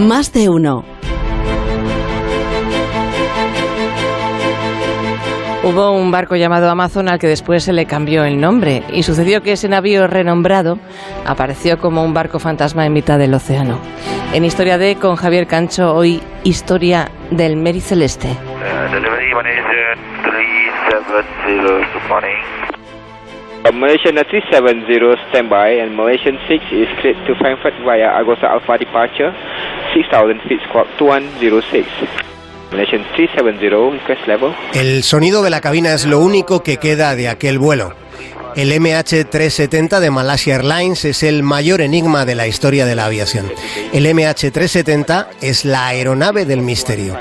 Más de uno. Hubo un barco llamado Amazon al que después se le cambió el nombre y sucedió que ese navío renombrado apareció como un barco fantasma en mitad del océano. En Historia de con Javier Cancho, hoy Historia del Mary Celeste. Malaysian 370 standby and Malaysian 6 is cleared to Frankfurt via Agosa Alpha departure 6000 feet squawk 2106. Malaysian 370 request level. El sonido de la cabina es lo único que queda de aquel vuelo. El MH370 de Malaysia Airlines es el mayor enigma de la historia de la aviación. El MH370 es la aeronave del misterio.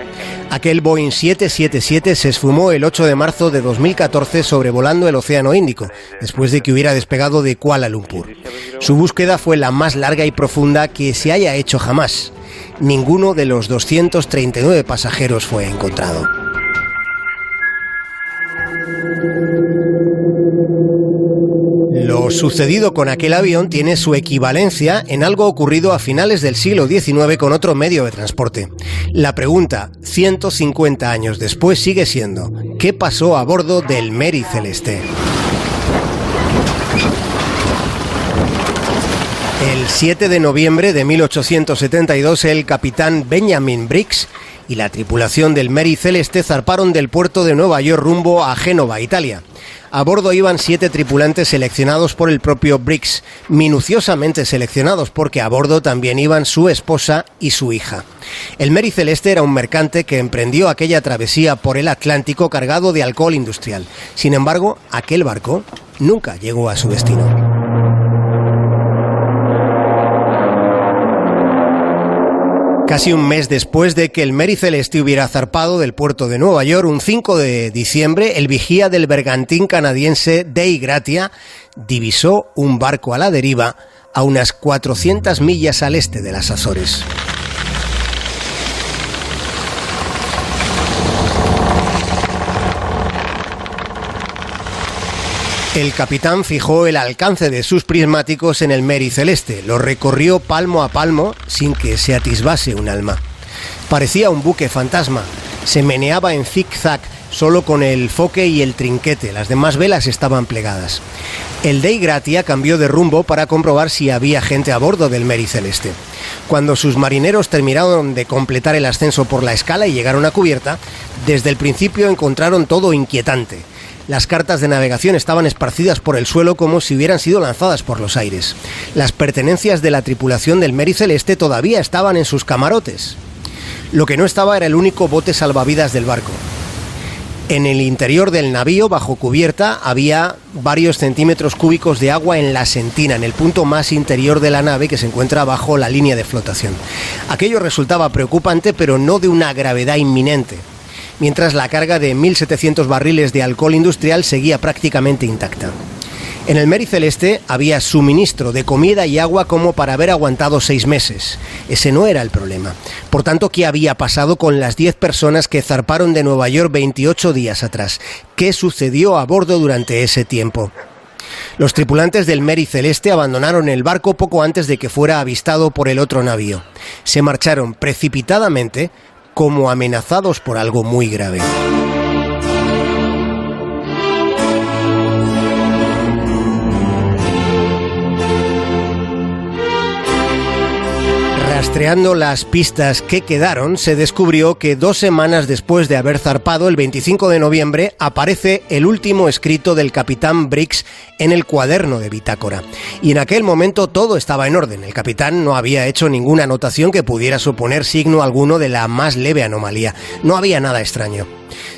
Aquel Boeing 777 se esfumó el 8 de marzo de 2014 sobrevolando el Océano Índico, después de que hubiera despegado de Kuala Lumpur. Su búsqueda fue la más larga y profunda que se haya hecho jamás. Ninguno de los 239 pasajeros fue encontrado. Lo sucedido con aquel avión tiene su equivalencia en algo ocurrido a finales del siglo XIX con otro medio de transporte. La pregunta, 150 años después, sigue siendo, ¿qué pasó a bordo del Mary Celeste? El 7 de noviembre de 1872, el capitán Benjamin Briggs y la tripulación del Mary Celeste zarparon del puerto de Nueva York rumbo a Génova, Italia. A bordo iban siete tripulantes seleccionados por el propio Briggs, minuciosamente seleccionados porque a bordo también iban su esposa y su hija. El Mary Celeste era un mercante que emprendió aquella travesía por el Atlántico cargado de alcohol industrial. Sin embargo, aquel barco nunca llegó a su destino. Casi un mes después de que el Mary Celeste hubiera zarpado del puerto de Nueva York, un 5 de diciembre, el vigía del bergantín canadiense Dei Gratia divisó un barco a la deriva a unas 400 millas al este de las Azores. El capitán fijó el alcance de sus prismáticos en el Mary Celeste, lo recorrió palmo a palmo sin que se atisbase un alma. Parecía un buque fantasma, se meneaba en zig-zag solo con el foque y el trinquete, las demás velas estaban plegadas. El Dei Gratia cambió de rumbo para comprobar si había gente a bordo del Mary Celeste. Cuando sus marineros terminaron de completar el ascenso por la escala y llegaron a cubierta, desde el principio encontraron todo inquietante. Las cartas de navegación estaban esparcidas por el suelo como si hubieran sido lanzadas por los aires. Las pertenencias de la tripulación del Mary Celeste todavía estaban en sus camarotes. Lo que no estaba era el único bote salvavidas del barco. En el interior del navío, bajo cubierta, había varios centímetros cúbicos de agua en la sentina, en el punto más interior de la nave que se encuentra bajo la línea de flotación. Aquello resultaba preocupante, pero no de una gravedad inminente mientras la carga de 1.700 barriles de alcohol industrial seguía prácticamente intacta. En el Mary Celeste había suministro de comida y agua como para haber aguantado seis meses. Ese no era el problema. Por tanto, ¿qué había pasado con las 10 personas que zarparon de Nueva York 28 días atrás? ¿Qué sucedió a bordo durante ese tiempo? Los tripulantes del Mary Celeste abandonaron el barco poco antes de que fuera avistado por el otro navío. Se marcharon precipitadamente como amenazados por algo muy grave. Rastreando las pistas que quedaron, se descubrió que dos semanas después de haber zarpado, el 25 de noviembre, aparece el último escrito del capitán Briggs en el cuaderno de bitácora. Y en aquel momento todo estaba en orden. El capitán no había hecho ninguna anotación que pudiera suponer signo alguno de la más leve anomalía. No había nada extraño.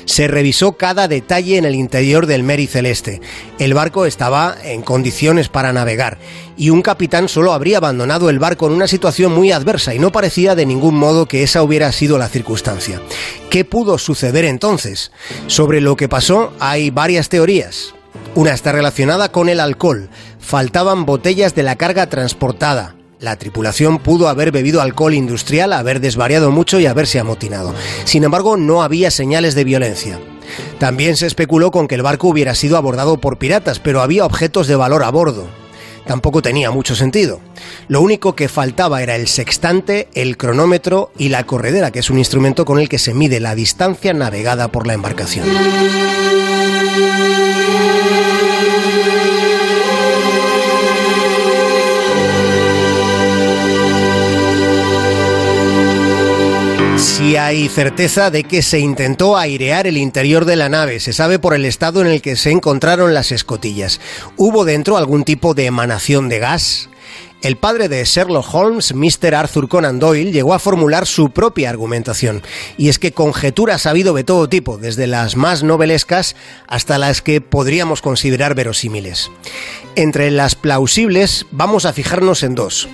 Se revisó cada detalle en el interior del Mary Celeste. El barco estaba en condiciones para navegar y un capitán solo habría abandonado el barco en una situación muy adversa y no parecía de ningún modo que esa hubiera sido la circunstancia. ¿Qué pudo suceder entonces? Sobre lo que pasó hay varias teorías. Una está relacionada con el alcohol. Faltaban botellas de la carga transportada. La tripulación pudo haber bebido alcohol industrial, haber desvariado mucho y haberse amotinado. Sin embargo, no había señales de violencia. También se especuló con que el barco hubiera sido abordado por piratas, pero había objetos de valor a bordo. tampoco tenía mucho sentido. Lo único que faltaba era el sextante, el cronómetro y la corredera, que es un instrumento con el que se mide la distancia navegada por la embarcación. Si hay certeza de que se intentó airear el interior de la nave. Se sabe por el estado en el que se encontraron las escotillas. ¿Hubo dentro algún tipo de emanación de gas? El padre de Sherlock Holmes, Mr. Arthur Conan Doyle, llegó a formular su propia argumentación. Y es que conjeturas ha habido de todo tipo, desde las más novelescas hasta las que podríamos considerar verosímiles. Entre las plausibles vamos a fijarnos en dos.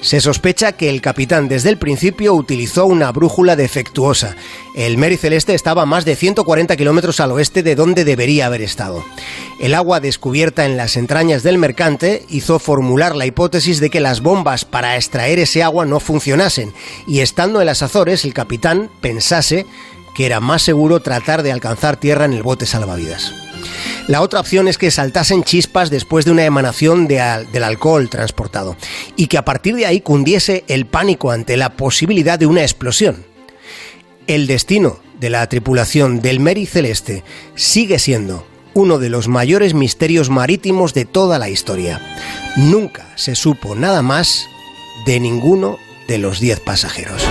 Se sospecha que el capitán desde el principio utilizó una brújula defectuosa. El Mary Celeste estaba más de 140 kilómetros al oeste de donde debería haber estado. El agua descubierta en las entrañas del mercante hizo formular la hipótesis de que las bombas para extraer ese agua no funcionasen y estando en las Azores el capitán pensase que era más seguro tratar de alcanzar tierra en el bote salvavidas. La otra opción es que saltasen chispas después de una emanación del alcohol transportado y que a partir de ahí cundiese el pánico ante la posibilidad de una explosión. El destino de la tripulación del Mary Celeste sigue siendo uno de los mayores misterios marítimos de toda la historia. Nunca se supo nada más de ninguno de los diez pasajeros.